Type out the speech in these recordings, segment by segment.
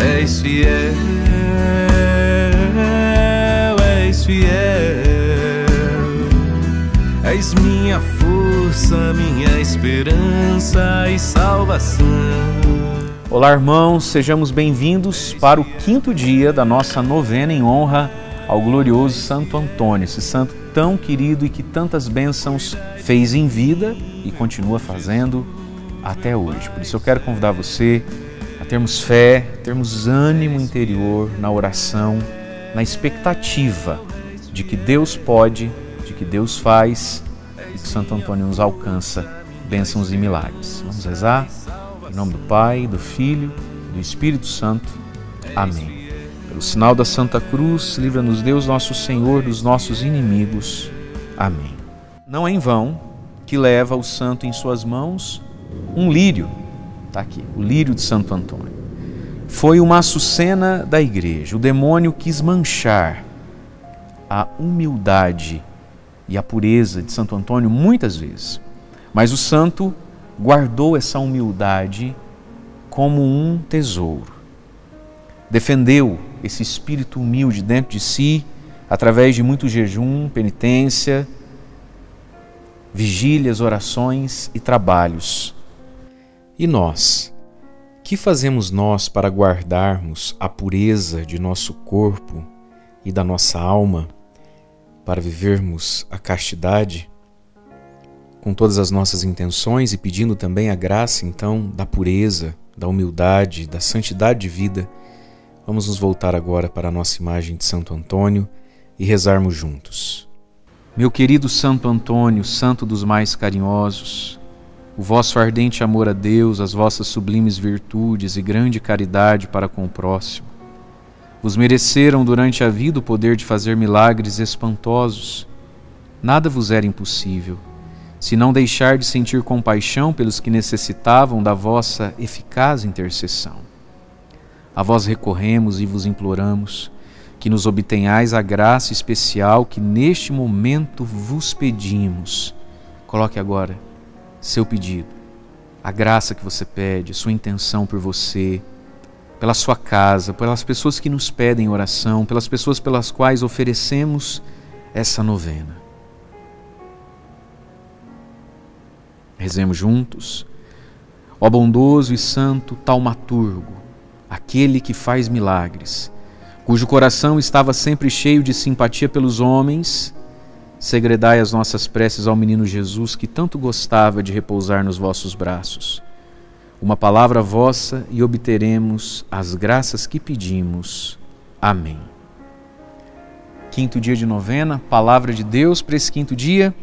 És fiel, és fiel. És minha força, minha esperança e salvação. Olá, irmãos, sejamos bem-vindos para o quinto dia da nossa novena em honra ao glorioso Santo Antônio, esse santo tão querido e que tantas bênçãos fez em vida e continua fazendo até hoje. Por isso eu quero convidar você termos fé, termos ânimo interior na oração, na expectativa de que Deus pode, de que Deus faz e que Santo Antônio nos alcança bênçãos e milagres. Vamos rezar? Em nome do Pai, do Filho, do Espírito Santo. Amém. Pelo sinal da Santa Cruz, livra-nos Deus nosso Senhor dos nossos inimigos. Amém. Não é em vão que leva o santo em suas mãos um lírio. Está aqui, o lírio de Santo Antônio. Foi uma açucena da igreja. O demônio quis manchar a humildade e a pureza de Santo Antônio muitas vezes. Mas o santo guardou essa humildade como um tesouro. Defendeu esse espírito humilde dentro de si, através de muito jejum, penitência, vigílias, orações e trabalhos. E nós? Que fazemos nós para guardarmos a pureza de nosso corpo e da nossa alma, para vivermos a castidade? Com todas as nossas intenções e pedindo também a graça, então, da pureza, da humildade, da santidade de vida Vamos nos voltar agora para a nossa imagem de Santo Antônio e rezarmos juntos. Meu querido Santo Antônio, santo dos mais carinhosos, o vosso ardente amor a Deus, as vossas sublimes virtudes e grande caridade para com o próximo, vos mereceram durante a vida o poder de fazer milagres espantosos. Nada vos era impossível, se não deixar de sentir compaixão pelos que necessitavam da vossa eficaz intercessão. A vós recorremos e vos imploramos que nos obtenhais a graça especial que neste momento vos pedimos. Coloque agora seu pedido, a graça que você pede, sua intenção por você, pela sua casa, pelas pessoas que nos pedem oração, pelas pessoas pelas quais oferecemos essa novena. Rezemos juntos. Ó bondoso e santo taumaturgo, aquele que faz milagres, cujo coração estava sempre cheio de simpatia pelos homens, segredai as nossas preces ao menino Jesus que tanto gostava de repousar nos vossos braços. Uma palavra vossa e obteremos as graças que pedimos. Amém. Quinto dia de novena, palavra de Deus para esse quinto dia.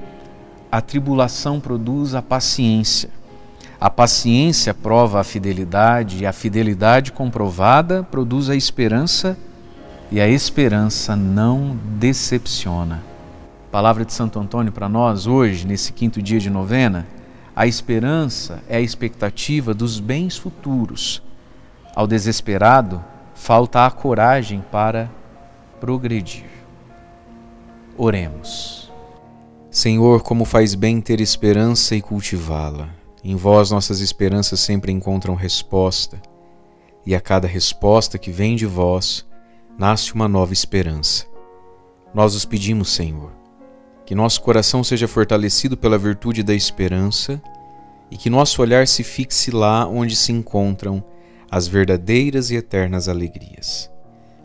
A tribulação produz a paciência. A paciência prova a fidelidade, e a fidelidade comprovada produz a esperança, e a esperança não decepciona. Palavra de Santo Antônio para nós hoje, nesse quinto dia de novena. A esperança é a expectativa dos bens futuros. Ao desesperado, falta a coragem para progredir. Oremos. Senhor, como faz bem ter esperança e cultivá-la. Em vós nossas esperanças sempre encontram resposta, e a cada resposta que vem de vós, nasce uma nova esperança. Nós os pedimos, Senhor, que nosso coração seja fortalecido pela virtude da esperança e que nosso olhar se fixe lá onde se encontram as verdadeiras e eternas alegrias.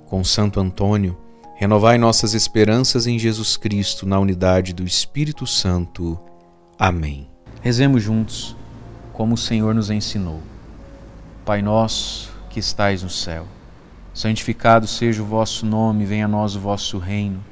Com Santo Antônio, renovai nossas esperanças em Jesus Cristo na unidade do Espírito Santo. Amém. Rezemos juntos como o Senhor nos ensinou. Pai nosso que estais no céu, santificado seja o vosso nome, venha a nós o vosso reino.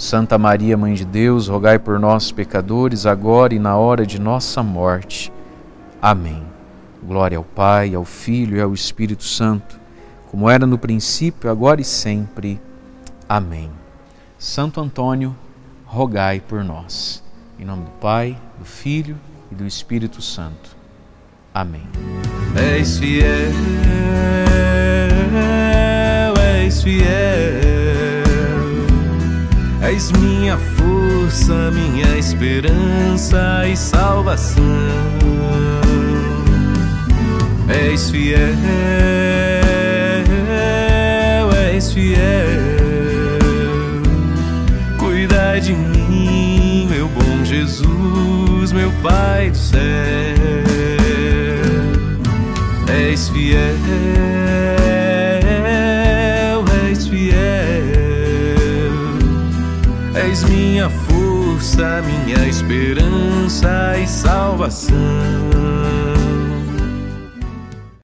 Santa Maria, Mãe de Deus, rogai por nós, pecadores, agora e na hora de nossa morte. Amém. Glória ao Pai, ao Filho e ao Espírito Santo, como era no princípio, agora e sempre. Amém. Santo Antônio, rogai por nós. Em nome do Pai, do Filho e do Espírito Santo. Amém. Fiel, fiel, és minha força, minha esperança e salvação. És fiel, és fiel de mim, meu bom Jesus, meu Pai do céu. És fiel, és minha força, minha esperança e salvação.